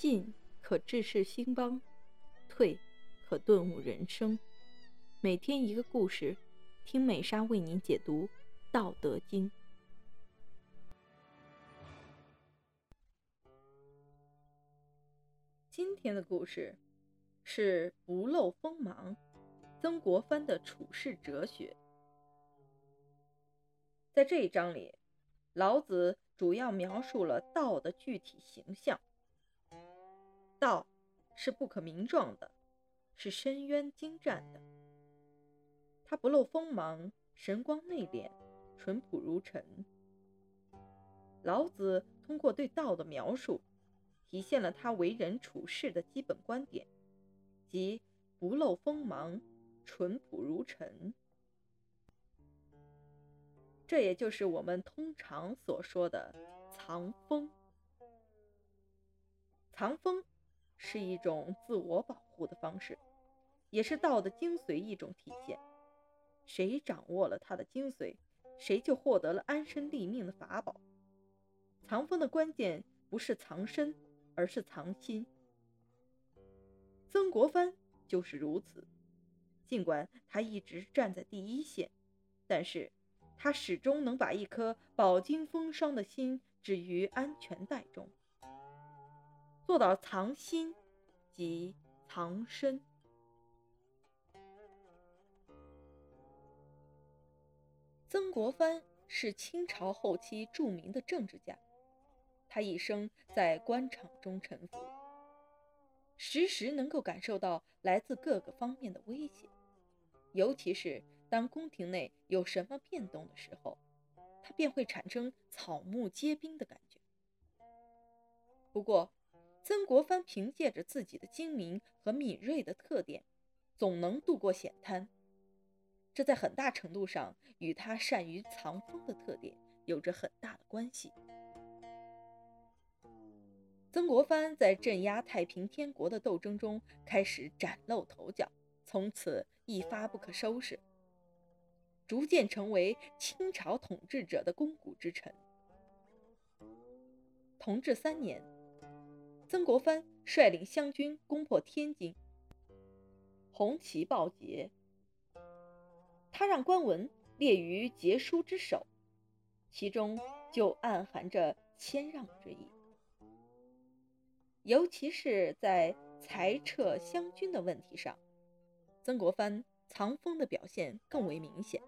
进可治世兴邦，退可顿悟人生。每天一个故事，听美莎为您解读《道德经》。今天的故事是不露锋芒，曾国藩的处世哲学。在这一章里，老子主要描述了道的具体形象。道是不可名状的，是深渊精湛的。他不露锋芒，神光内敛，淳朴如尘。老子通过对道的描述，体现了他为人处事的基本观点，即不露锋芒，淳朴如尘。这也就是我们通常所说的藏锋。藏锋。是一种自我保护的方式，也是道的精髓一种体现。谁掌握了它的精髓，谁就获得了安身立命的法宝。藏锋的关键不是藏身，而是藏心。曾国藩就是如此。尽管他一直站在第一线，但是他始终能把一颗饱经风霜的心置于安全带中。做到藏心即藏身。曾国藩是清朝后期著名的政治家，他一生在官场中沉浮，时时能够感受到来自各个方面的威胁，尤其是当宫廷内有什么变动的时候，他便会产生草木皆兵的感觉。不过，曾国藩凭借着自己的精明和敏锐的特点，总能度过险滩。这在很大程度上与他善于藏锋的特点有着很大的关系。曾国藩在镇压太平天国的斗争中开始崭露头角，从此一发不可收拾，逐渐成为清朝统治者的肱骨之臣。同治三年。曾国藩率领湘军攻破天津，红旗报捷。他让官文列于捷书之首，其中就暗含着谦让之意。尤其是在裁撤湘军的问题上，曾国藩藏锋的表现更为明显。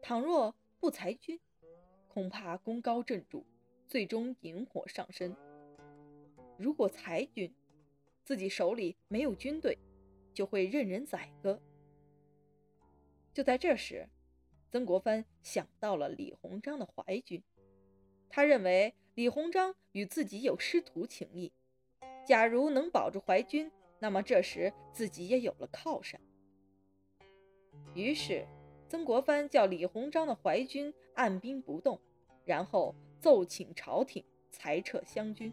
倘若不裁军，恐怕功高震主，最终引火上身。如果裁军，自己手里没有军队，就会任人宰割。就在这时，曾国藩想到了李鸿章的淮军，他认为李鸿章与自己有师徒情谊，假如能保住淮军，那么这时自己也有了靠山。于是，曾国藩叫李鸿章的淮军按兵不动，然后奏请朝廷裁撤湘军。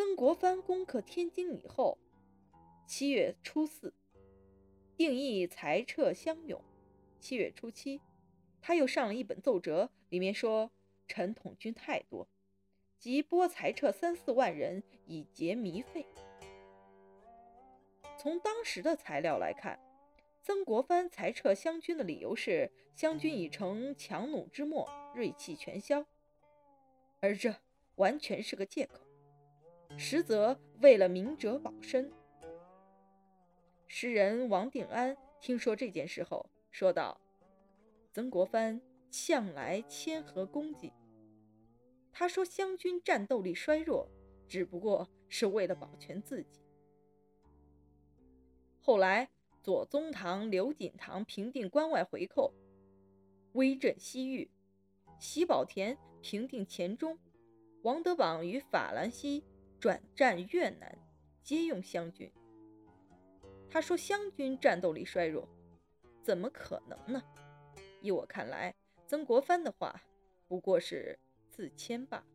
曾国藩攻克天津以后，七月初四，定义裁撤湘勇。七月初七，他又上了一本奏折，里面说陈统军太多，即拨裁撤三四万人以结糜费。从当时的材料来看，曾国藩裁撤湘军的理由是湘军已成强弩之末，锐气全消，而这完全是个借口。实则为了明哲保身。诗人王定安听说这件事后说道：“曾国藩向来谦和恭谨。他说湘军战斗力衰弱，只不过是为了保全自己。后来左宗棠、刘锦棠平定关外回寇，威震西域；喜宝田平定黔中；王德榜与法兰西。”转战越南，皆用湘军。他说湘军战斗力衰弱，怎么可能呢？依我看来，曾国藩的话不过是自谦罢了。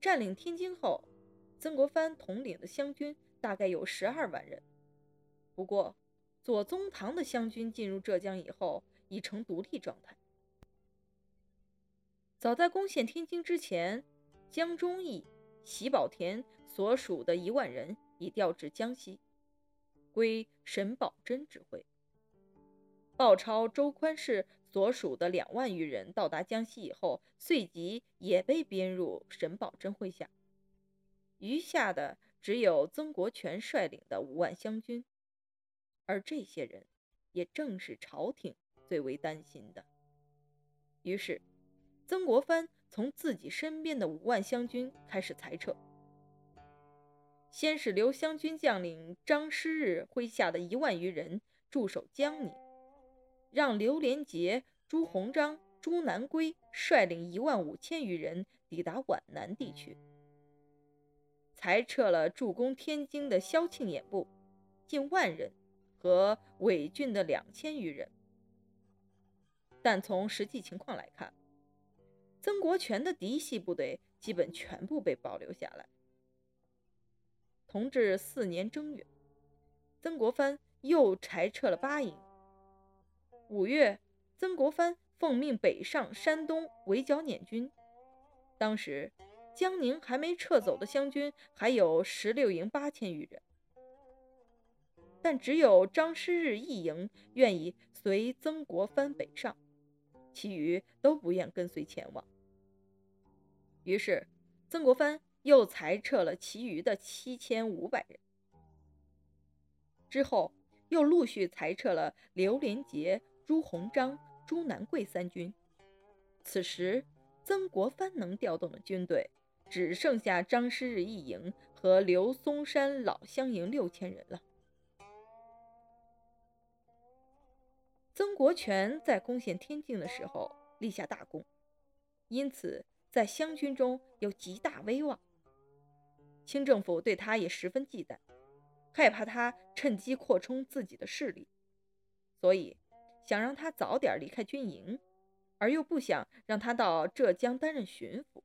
占领天津后，曾国藩统领的湘军大概有十二万人。不过，左宗棠的湘军进入浙江以后，已成独立状态。早在攻陷天津之前，江忠义、喜宝田所属的一万人已调至江西，归沈葆桢指挥。鲍超、周宽氏所属的两万余人到达江西以后，随即也被编入沈葆桢麾下。余下的只有曾国荃率领的五万湘军，而这些人也正是朝廷最为担心的。于是。曾国藩从自己身边的五万湘军开始裁撤，先是留湘军将领张师日麾下的一万余人驻守江宁，让刘连杰、朱鸿章、朱南圭率领一万五千余人抵达皖南地区，裁撤了驻攻天津的萧庆衍部近万人和伪军的两千余人，但从实际情况来看，曾国荃的嫡系部队基本全部被保留下来。同治四年正月，曾国藩又裁撤了八营。五月，曾国藩奉命北上山东围剿捻军。当时江宁还没撤走的湘军还有十六营八千余人，但只有张师日一营愿意随曾国藩北上。其余都不愿跟随前往，于是曾国藩又裁撤了其余的七千五百人。之后又陆续裁撤了刘连杰、朱鸿章、朱南贵三军。此时曾国藩能调动的军队只剩下张师日一营和刘松山老乡营六千人了。曾国荃在攻陷天津的时候立下大功，因此在湘军中有极大威望。清政府对他也十分忌惮，害怕他趁机扩充自己的势力，所以想让他早点离开军营，而又不想让他到浙江担任巡抚。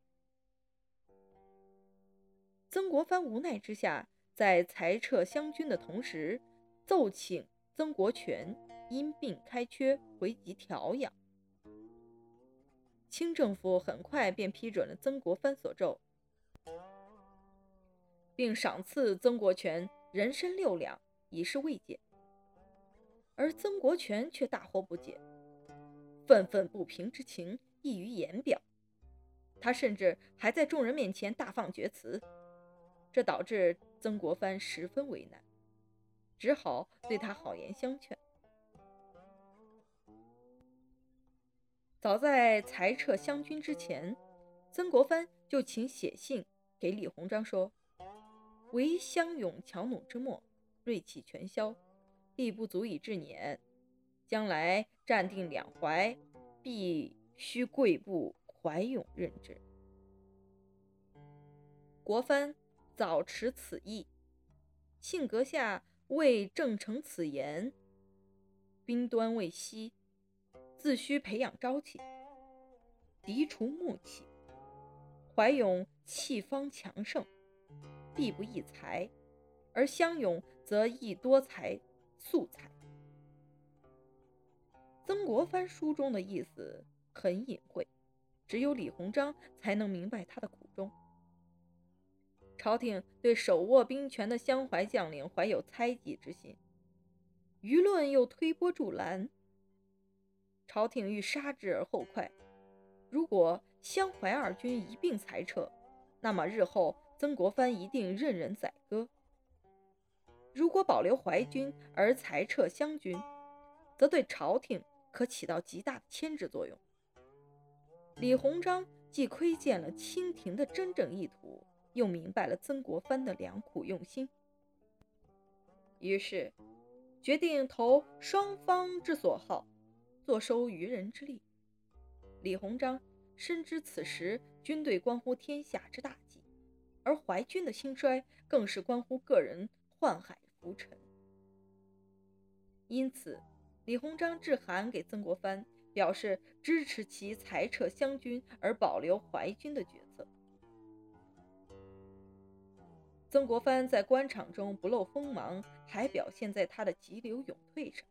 曾国藩无奈之下，在裁撤湘军的同时，奏请曾国荃。因病开缺，回籍调养。清政府很快便批准了曾国藩所奏，并赏赐曾国荃人参六两，以示慰藉。而曾国荃却大惑不解，愤愤不平之情溢于言表。他甚至还在众人面前大放厥词，这导致曾国藩十分为难，只好对他好言相劝。早在裁撤湘军之前，曾国藩就请写信给李鸿章说：“唯湘勇强弩之末，锐气全消，力不足以制捻。将来战定两淮，必须贵部怀勇任之。”国藩早持此意，信阁下为正承此言，兵端未息。自须培养朝气，涤除暮气。怀勇气方强盛，必不易才；而湘勇则易多才素才。曾国藩书中的意思很隐晦，只有李鸿章才能明白他的苦衷。朝廷对手握兵权的湘淮将领怀有猜忌之心，舆论又推波助澜。朝廷欲杀之而后快，如果湘淮二军一并裁撤，那么日后曾国藩一定任人宰割；如果保留淮军而裁撤湘军，则对朝廷可起到极大的牵制作用。李鸿章既窥见了清廷的真正意图，又明白了曾国藩的良苦用心，于是决定投双方之所好。坐收渔人之利。李鸿章深知此时军队关乎天下之大计，而淮军的兴衰更是关乎个人宦海浮沉。因此，李鸿章致函给曾国藩，表示支持其裁撤湘军而保留淮军的决策。曾国藩在官场中不露锋芒，还表现在他的急流勇退上。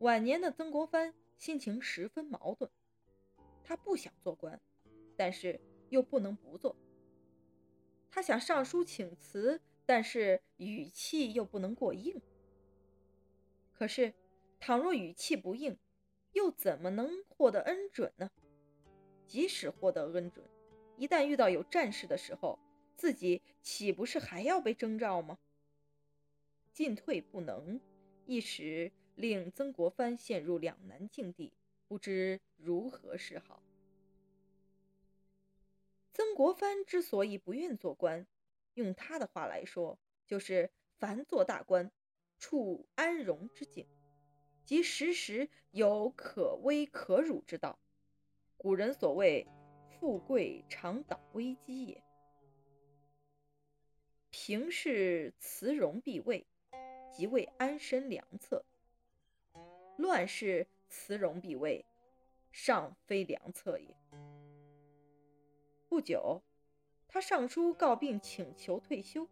晚年的曾国藩心情十分矛盾，他不想做官，但是又不能不做。他想上书请辞，但是语气又不能过硬。可是，倘若语气不硬，又怎么能获得恩准呢？即使获得恩准，一旦遇到有战事的时候，自己岂不是还要被征召吗？进退不能，一时令曾国藩陷入两难境地，不知如何是好。曾国藩之所以不愿做官，用他的话来说，就是凡做大官，处安荣之境，即时时有可危可辱之道。古人所谓“富贵常挡危机”也。平视慈荣必位，即为安身良策；乱世辞戎必位，尚非良策也。不久，他上书告病，请求退休。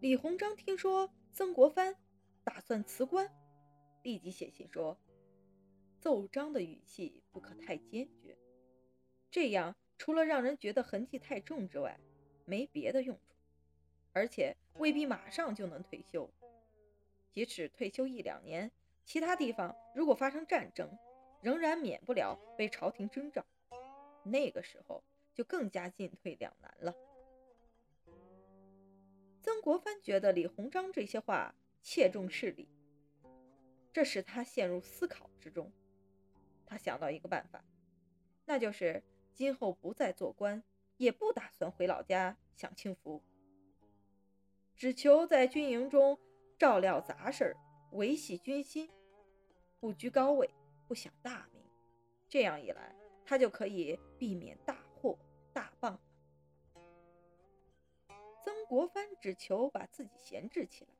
李鸿章听说曾国藩打算辞官，立即写信说：“奏章的语气不可太坚决，这样除了让人觉得痕迹太重之外，没别的用处，而且未必马上就能退休。即使退休一两年，其他地方如果发生战争，仍然免不了被朝廷征召。”那个时候就更加进退两难了。曾国藩觉得李鸿章这些话切中事理，这使他陷入思考之中。他想到一个办法，那就是今后不再做官，也不打算回老家享清福，只求在军营中照料杂事儿，维系军心，不居高位，不享大名。这样一来。他就可以避免大祸大谤。曾国藩只求把自己闲置起来，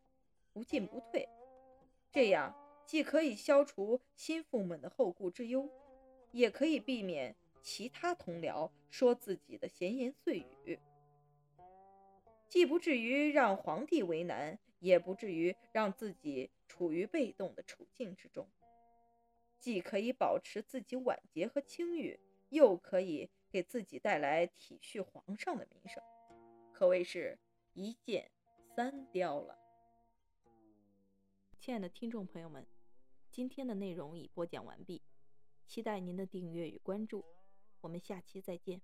不进不退，这样既可以消除心腹们的后顾之忧，也可以避免其他同僚说自己的闲言碎语，既不至于让皇帝为难，也不至于让自己处于被动的处境之中。既可以保持自己晚节和清誉，又可以给自己带来体恤皇上的名声，可谓是一箭三雕了。亲爱的听众朋友们，今天的内容已播讲完毕，期待您的订阅与关注，我们下期再见。